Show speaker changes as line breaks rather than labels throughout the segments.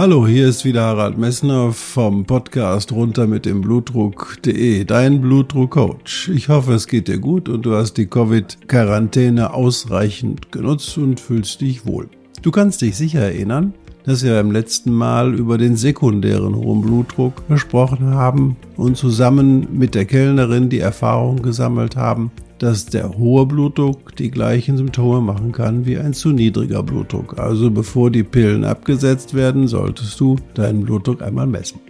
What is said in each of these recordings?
Hallo, hier ist wieder Harald Messner vom Podcast runter mit dem Blutdruck.de, dein Blutdruckcoach. Ich hoffe, es geht dir gut und du hast die Covid-Quarantäne ausreichend genutzt und fühlst dich wohl. Du kannst dich sicher erinnern, dass wir beim letzten Mal über den sekundären hohen Blutdruck gesprochen haben und zusammen mit der Kellnerin die Erfahrung gesammelt haben, dass der hohe Blutdruck die gleichen Symptome machen kann wie ein zu niedriger Blutdruck. Also bevor die Pillen abgesetzt werden, solltest du deinen Blutdruck einmal messen.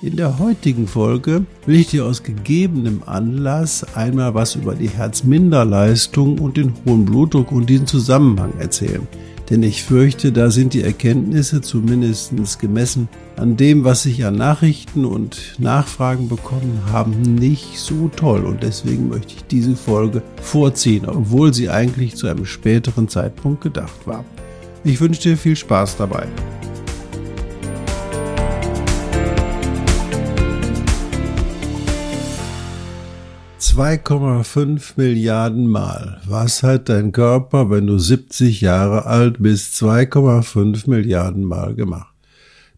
In der heutigen Folge will ich dir aus gegebenem Anlass einmal was über die Herzminderleistung und den hohen Blutdruck und diesen Zusammenhang erzählen denn ich fürchte, da sind die Erkenntnisse zumindest gemessen an dem, was ich an Nachrichten und Nachfragen bekommen haben, nicht so toll. Und deswegen möchte ich diese Folge vorziehen, obwohl sie eigentlich zu einem späteren Zeitpunkt gedacht war. Ich wünsche dir viel Spaß dabei. 2,5 Milliarden Mal. Was hat dein Körper, wenn du 70 Jahre alt bist, 2,5 Milliarden Mal gemacht?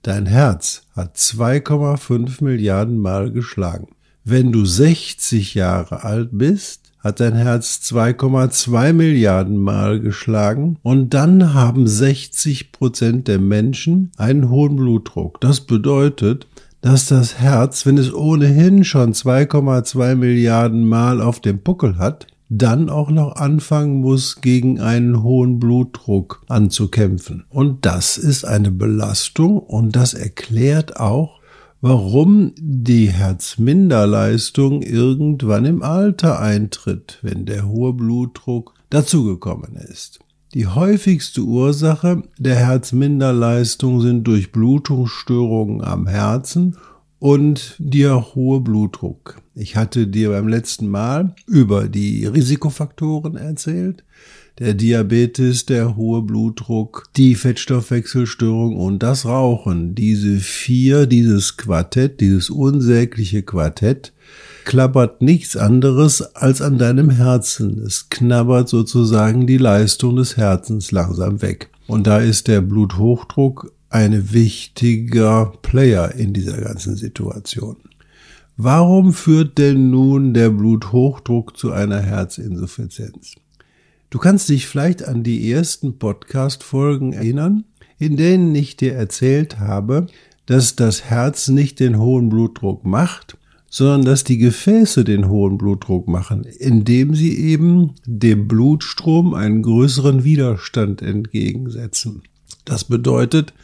Dein Herz hat 2,5 Milliarden Mal geschlagen. Wenn du 60 Jahre alt bist, hat dein Herz 2,2 Milliarden Mal geschlagen und dann haben 60 Prozent der Menschen einen hohen Blutdruck. Das bedeutet, dass das Herz, wenn es ohnehin schon 2,2 Milliarden Mal auf dem Puckel hat, dann auch noch anfangen muss, gegen einen hohen Blutdruck anzukämpfen. Und das ist eine Belastung und das erklärt auch, warum die Herzminderleistung irgendwann im Alter eintritt, wenn der hohe Blutdruck dazugekommen ist. Die häufigste Ursache der Herzminderleistung sind Durchblutungsstörungen am Herzen und der hohe Blutdruck. Ich hatte dir beim letzten Mal über die Risikofaktoren erzählt. Der Diabetes, der hohe Blutdruck, die Fettstoffwechselstörung und das Rauchen. Diese vier, dieses Quartett, dieses unsägliche Quartett, klappert nichts anderes als an deinem Herzen. Es knabbert sozusagen die Leistung des Herzens langsam weg. Und da ist der Bluthochdruck ein wichtiger Player in dieser ganzen Situation. Warum führt denn nun der Bluthochdruck zu einer Herzinsuffizienz? Du kannst dich vielleicht an die ersten Podcast-Folgen erinnern, in denen ich dir erzählt habe, dass das Herz nicht den hohen Blutdruck macht, sondern dass die Gefäße den hohen Blutdruck machen, indem sie eben dem Blutstrom einen größeren Widerstand entgegensetzen. Das bedeutet,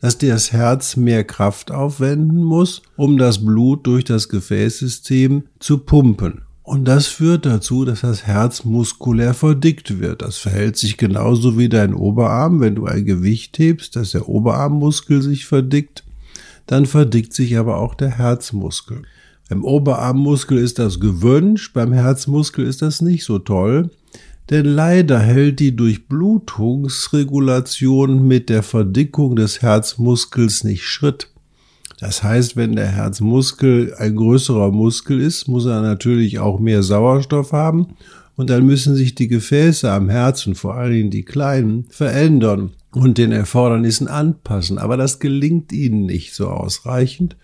dass das Herz mehr Kraft aufwenden muss, um das Blut durch das Gefäßsystem zu pumpen. Und das führt dazu, dass das Herz muskulär verdickt wird. Das verhält sich genauso wie dein Oberarm. Wenn du ein Gewicht hebst, dass der Oberarmmuskel sich verdickt, dann verdickt sich aber auch der Herzmuskel. Beim Oberarmmuskel ist das gewünscht, beim Herzmuskel ist das nicht so toll, denn leider hält die Durchblutungsregulation mit der Verdickung des Herzmuskels nicht Schritt. Das heißt, wenn der Herzmuskel ein größerer Muskel ist, muss er natürlich auch mehr Sauerstoff haben und dann müssen sich die Gefäße am Herzen, vor allen Dingen die kleinen, verändern und den Erfordernissen anpassen. Aber das gelingt ihnen nicht so ausreichend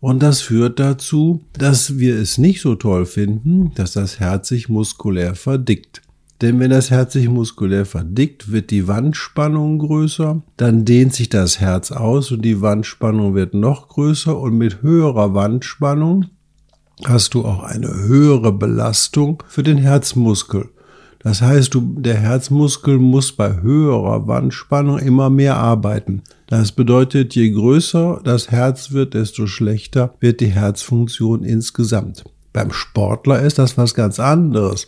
und das führt dazu, dass wir es nicht so toll finden, dass das Herz sich muskulär verdickt. Denn wenn das Herz sich muskulär verdickt, wird die Wandspannung größer, dann dehnt sich das Herz aus und die Wandspannung wird noch größer und mit höherer Wandspannung hast du auch eine höhere Belastung für den Herzmuskel. Das heißt, du, der Herzmuskel muss bei höherer Wandspannung immer mehr arbeiten. Das bedeutet, je größer das Herz wird, desto schlechter wird die Herzfunktion insgesamt. Beim Sportler ist das was ganz anderes.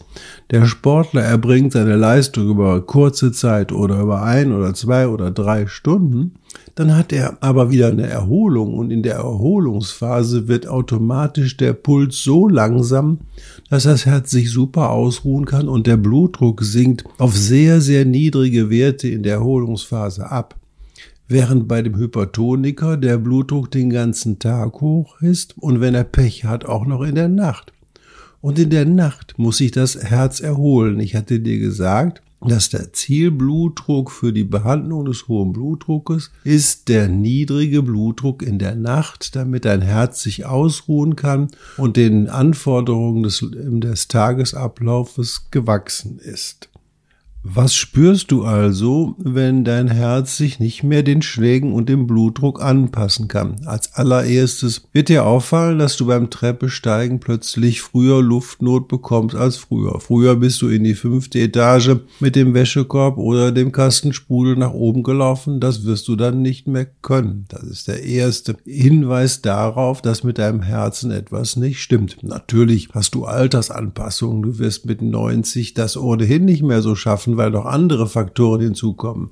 Der Sportler erbringt seine Leistung über kurze Zeit oder über ein oder zwei oder drei Stunden Dann hat er aber wieder eine Erholung und in der Erholungsphase wird automatisch der Puls so langsam, dass das Herz sich super ausruhen kann und der Blutdruck sinkt auf sehr, sehr niedrige Werte in der Erholungsphase ab. Während bei dem Hypertoniker der Blutdruck den ganzen Tag hoch ist und wenn er Pech hat, auch noch in der Nacht. Und in der Nacht muss sich das Herz erholen. Ich hatte dir gesagt, dass der Zielblutdruck für die Behandlung des hohen Blutdruckes ist der niedrige Blutdruck in der Nacht, damit dein Herz sich ausruhen kann und den Anforderungen des, des Tagesablaufes gewachsen ist. Was spürst du also, wenn dein Herz sich nicht mehr den Schlägen und dem Blutdruck anpassen kann? Als allererstes wird dir auffallen, dass du beim Treppesteigen plötzlich früher Luftnot bekommst als früher. Früher bist du in die fünfte Etage mit dem Wäschekorb oder dem Kastensprudel nach oben gelaufen. Das wirst du dann nicht mehr können. Das ist der erste Hinweis darauf, dass mit deinem Herzen etwas nicht stimmt. Natürlich hast du Altersanpassungen. Du wirst mit 90 das ohnehin nicht mehr so schaffen schaffen, weil noch andere Faktoren hinzukommen.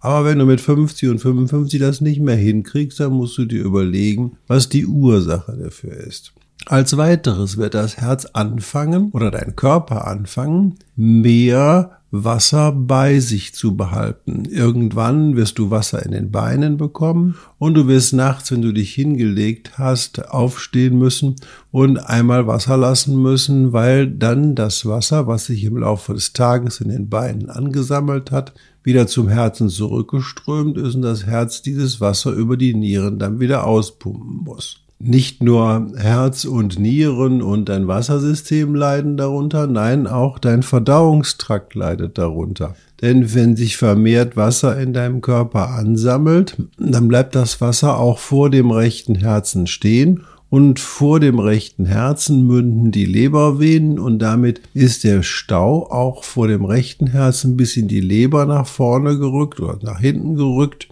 Aber wenn du mit 50 und 55 das nicht mehr hinkriegst, dann musst du dir überlegen, was die Ursache dafür ist. Als weiteres wird das Herz anfangen oder dein Körper anfangen, mehr Wasser bei sich zu behalten. Irgendwann wirst du Wasser in den Beinen bekommen und du wirst nachts, wenn du dich hingelegt hast, aufstehen müssen und einmal Wasser lassen müssen, weil dann das Wasser, was sich im Laufe des Tages in den Beinen angesammelt hat, wieder zum Herzen zurückgeströmt ist und das Herz dieses Wasser über die Nieren dann wieder auspumpen muss. Nicht nur Herz und Nieren und dein Wassersystem leiden darunter, nein, auch dein Verdauungstrakt leidet darunter. Denn wenn sich vermehrt Wasser in deinem Körper ansammelt, dann bleibt das Wasser auch vor dem rechten Herzen stehen und vor dem rechten Herzen münden die Lebervenen und damit ist der Stau auch vor dem rechten Herzen bis in die Leber nach vorne gerückt oder nach hinten gerückt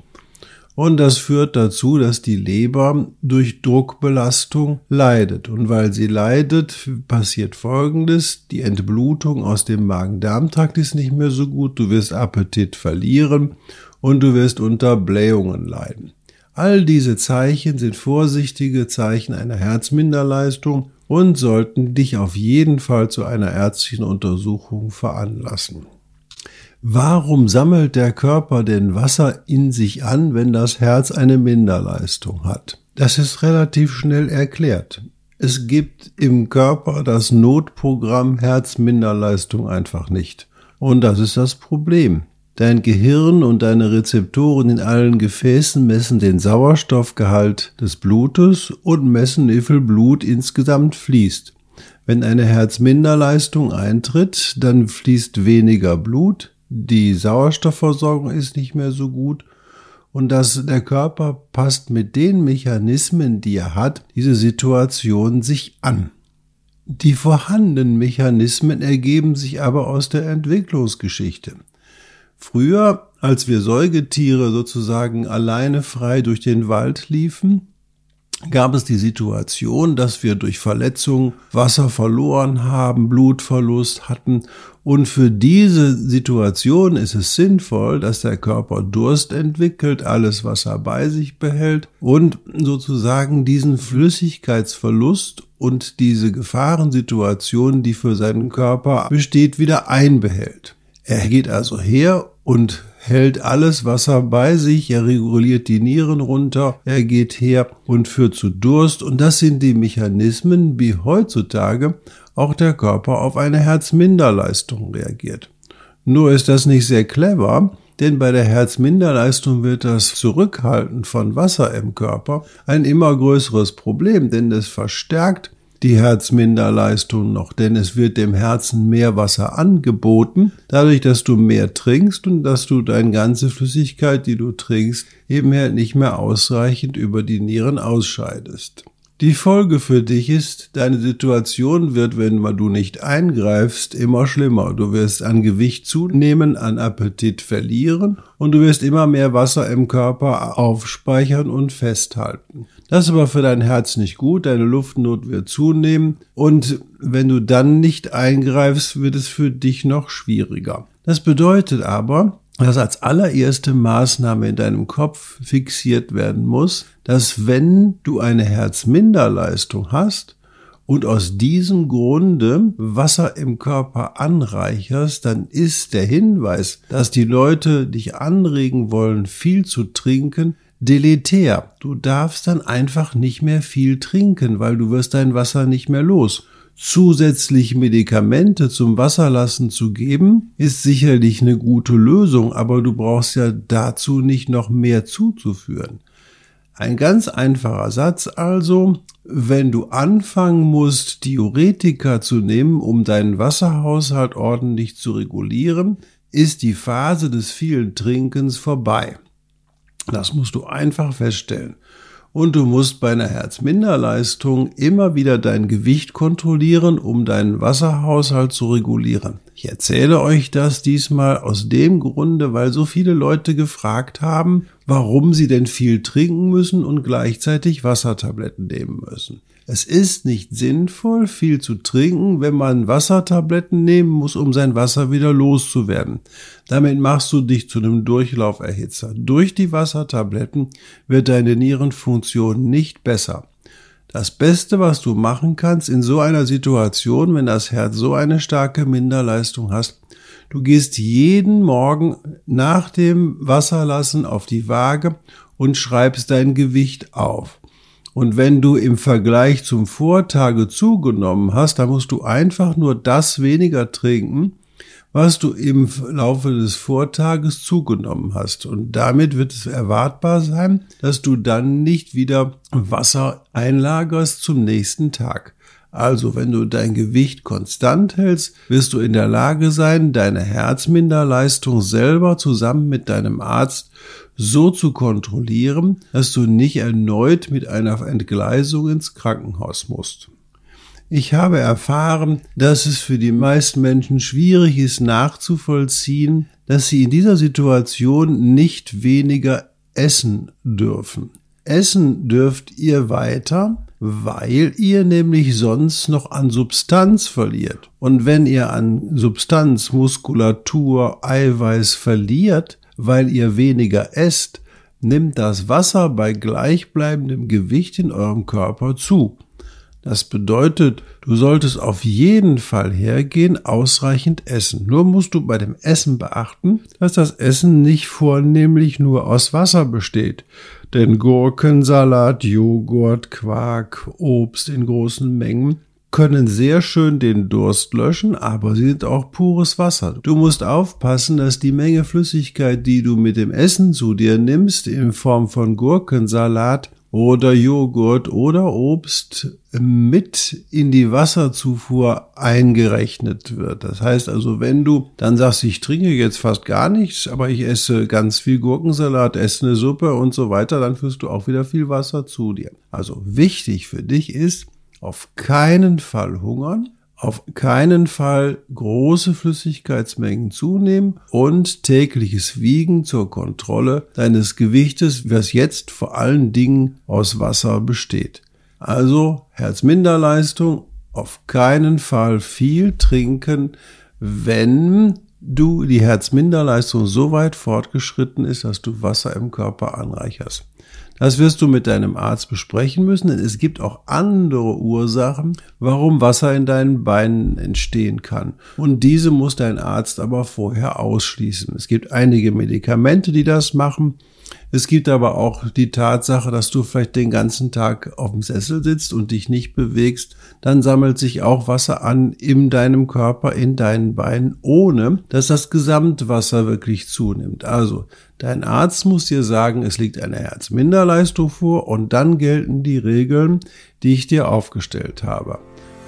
und das führt dazu, dass die Leber durch Druckbelastung leidet. Und weil sie leidet, passiert Folgendes. Die Entblutung aus dem Magen-Darm-Trakt ist nicht mehr so gut. Du wirst Appetit verlieren und du wirst unter Blähungen leiden. All diese Zeichen sind vorsichtige Zeichen einer Herzminderleistung und sollten dich auf jeden Fall zu einer ärztlichen Untersuchung veranlassen. Warum sammelt der Körper denn Wasser in sich an, wenn das Herz eine Minderleistung hat? Das ist relativ schnell erklärt. Es gibt im Körper das Notprogramm Herzminderleistung einfach nicht. Und das ist das Problem. Dein Gehirn und deine Rezeptoren in allen Gefäßen messen den Sauerstoffgehalt des Blutes und messen, wie viel Blut insgesamt fließt. Wenn eine Herzminderleistung eintritt, dann fließt weniger Blut, die Sauerstoffversorgung ist nicht mehr so gut und dass der Körper passt mit den Mechanismen, die er hat, diese Situation sich an. Die vorhandenen Mechanismen ergeben sich aber aus der Entwicklungsgeschichte. Früher, als wir Säugetiere sozusagen alleine frei durch den Wald liefen, gab es die Situation, dass wir durch Verletzungen Wasser verloren haben, Blutverlust hatten. Und für diese Situation ist es sinnvoll, dass der Körper Durst entwickelt, alles Wasser bei sich behält und sozusagen diesen Flüssigkeitsverlust und diese Gefahrensituation, die für seinen Körper besteht, wieder einbehält. Er geht also her und hält alles Wasser bei sich, er reguliert die Nieren runter, er geht her und führt zu Durst und das sind die Mechanismen, wie heutzutage auch der Körper auf eine Herzminderleistung reagiert. Nur ist das nicht sehr clever, denn bei der Herzminderleistung wird das Zurückhalten von Wasser im Körper ein immer größeres Problem, denn es verstärkt die Herzminderleistung noch, denn es wird dem Herzen mehr Wasser angeboten, dadurch, dass du mehr trinkst und dass du deine ganze Flüssigkeit, die du trinkst, eben nicht mehr ausreichend über die Nieren ausscheidest. Die Folge für dich ist, deine Situation wird, wenn du nicht eingreifst, immer schlimmer. Du wirst an Gewicht zunehmen, an Appetit verlieren und du wirst immer mehr Wasser im Körper aufspeichern und festhalten. Das ist aber für dein Herz nicht gut, deine Luftnot wird zunehmen und wenn du dann nicht eingreifst, wird es für dich noch schwieriger. Das bedeutet aber, dass als allererste Maßnahme in deinem Kopf fixiert werden muss, dass wenn du eine Herzminderleistung hast und aus diesem Grunde Wasser im Körper anreicherst, dann ist der Hinweis, dass die Leute dich anregen wollen, viel zu trinken, deletär. Du darfst dann einfach nicht mehr viel trinken, weil du wirst dein Wasser nicht mehr los. Zusätzlich Medikamente zum Wasserlassen zu geben, ist sicherlich eine gute Lösung, aber du brauchst ja dazu nicht noch mehr zuzuführen. Ein ganz einfacher Satz also, wenn du anfangen musst, Diuretika zu nehmen, um deinen Wasserhaushalt ordentlich zu regulieren, ist die Phase des vielen Trinkens vorbei. Das musst du einfach feststellen. Und du musst bei einer Herzminderleistung immer wieder dein Gewicht kontrollieren, um deinen Wasserhaushalt zu regulieren. Ich erzähle euch das diesmal aus dem Grunde, weil so viele Leute gefragt haben, warum sie denn viel trinken müssen und gleichzeitig Wassertabletten nehmen müssen. Es ist nicht sinnvoll, viel zu trinken, wenn man Wassertabletten nehmen muss, um sein Wasser wieder loszuwerden. Damit machst du dich zu einem Durchlauferhitzer. Durch die Wassertabletten wird deine Nierenfunktion nicht besser. Das Beste, was du machen kannst in so einer Situation, wenn das Herz so eine starke Minderleistung hast, du gehst jeden Morgen nach dem Wasserlassen auf die Waage und schreibst dein Gewicht auf. Und wenn du im Vergleich zum Vortage zugenommen hast, dann musst du einfach nur das weniger trinken, was du im Laufe des Vortages zugenommen hast. Und damit wird es erwartbar sein, dass du dann nicht wieder Wasser einlagerst zum nächsten Tag. Also, wenn du dein Gewicht konstant hältst, wirst du in der Lage sein, deine Herzminderleistung selber zusammen mit deinem Arzt so zu kontrollieren, dass du nicht erneut mit einer Entgleisung ins Krankenhaus musst. Ich habe erfahren, dass es für die meisten Menschen schwierig ist nachzuvollziehen, dass sie in dieser Situation nicht weniger essen dürfen. Essen dürft ihr weiter, weil ihr nämlich sonst noch an Substanz verliert. Und wenn ihr an Substanz, Muskulatur, Eiweiß verliert, weil ihr weniger esst, nimmt das Wasser bei gleichbleibendem Gewicht in eurem Körper zu. Das bedeutet, du solltest auf jeden Fall hergehen, ausreichend essen. Nur musst du bei dem Essen beachten, dass das Essen nicht vornehmlich nur aus Wasser besteht. Denn Gurkensalat, Joghurt, Quark, Obst in großen Mengen können sehr schön den Durst löschen, aber sie sind auch pures Wasser. Du musst aufpassen, dass die Menge Flüssigkeit, die du mit dem Essen zu dir nimmst, in Form von Gurkensalat, oder Joghurt oder Obst mit in die Wasserzufuhr eingerechnet wird. Das heißt also, wenn du dann sagst, ich trinke jetzt fast gar nichts, aber ich esse ganz viel Gurkensalat, esse eine Suppe und so weiter, dann führst du auch wieder viel Wasser zu dir. Also wichtig für dich ist, auf keinen Fall hungern, auf keinen Fall große Flüssigkeitsmengen zunehmen und tägliches Wiegen zur Kontrolle deines Gewichtes, was jetzt vor allen Dingen aus Wasser besteht. Also Herzminderleistung, auf keinen Fall viel trinken, wenn du die Herzminderleistung so weit fortgeschritten ist, dass du Wasser im Körper anreicherst. Das wirst du mit deinem Arzt besprechen müssen, denn es gibt auch andere Ursachen, warum Wasser in deinen Beinen entstehen kann. Und diese muss dein Arzt aber vorher ausschließen. Es gibt einige Medikamente, die das machen. Es gibt aber auch die Tatsache, dass du vielleicht den ganzen Tag auf dem Sessel sitzt und dich nicht bewegst, dann sammelt sich auch Wasser an in deinem Körper, in deinen Beinen, ohne dass das Gesamtwasser wirklich zunimmt. Also, dein Arzt muss dir sagen, es liegt eine Herzminderleistung vor und dann gelten die Regeln, die ich dir aufgestellt habe.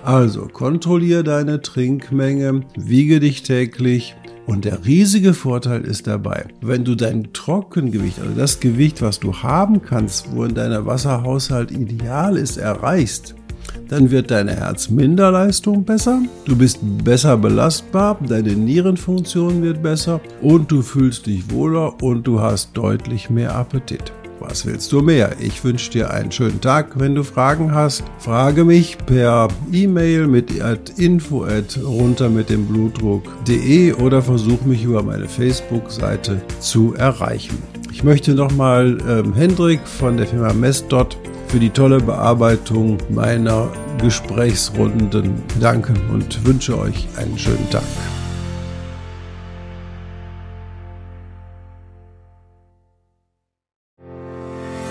Also, kontrolliere deine Trinkmenge, wiege dich täglich, und der riesige Vorteil ist dabei, wenn du dein Trockengewicht, also das Gewicht, was du haben kannst, wo in deiner Wasserhaushalt ideal ist, erreichst, dann wird deine Herzminderleistung besser, du bist besser belastbar, deine Nierenfunktion wird besser und du fühlst dich wohler und du hast deutlich mehr Appetit. Was willst du mehr? Ich wünsche dir einen schönen Tag. Wenn du Fragen hast, frage mich per E-Mail mit info at runter mit dem Blutdruck.de oder versuch mich über meine Facebook-Seite zu erreichen. Ich möchte nochmal ähm, Hendrik von der Firma Messdot für die tolle Bearbeitung meiner Gesprächsrunden danken und wünsche euch einen schönen Tag.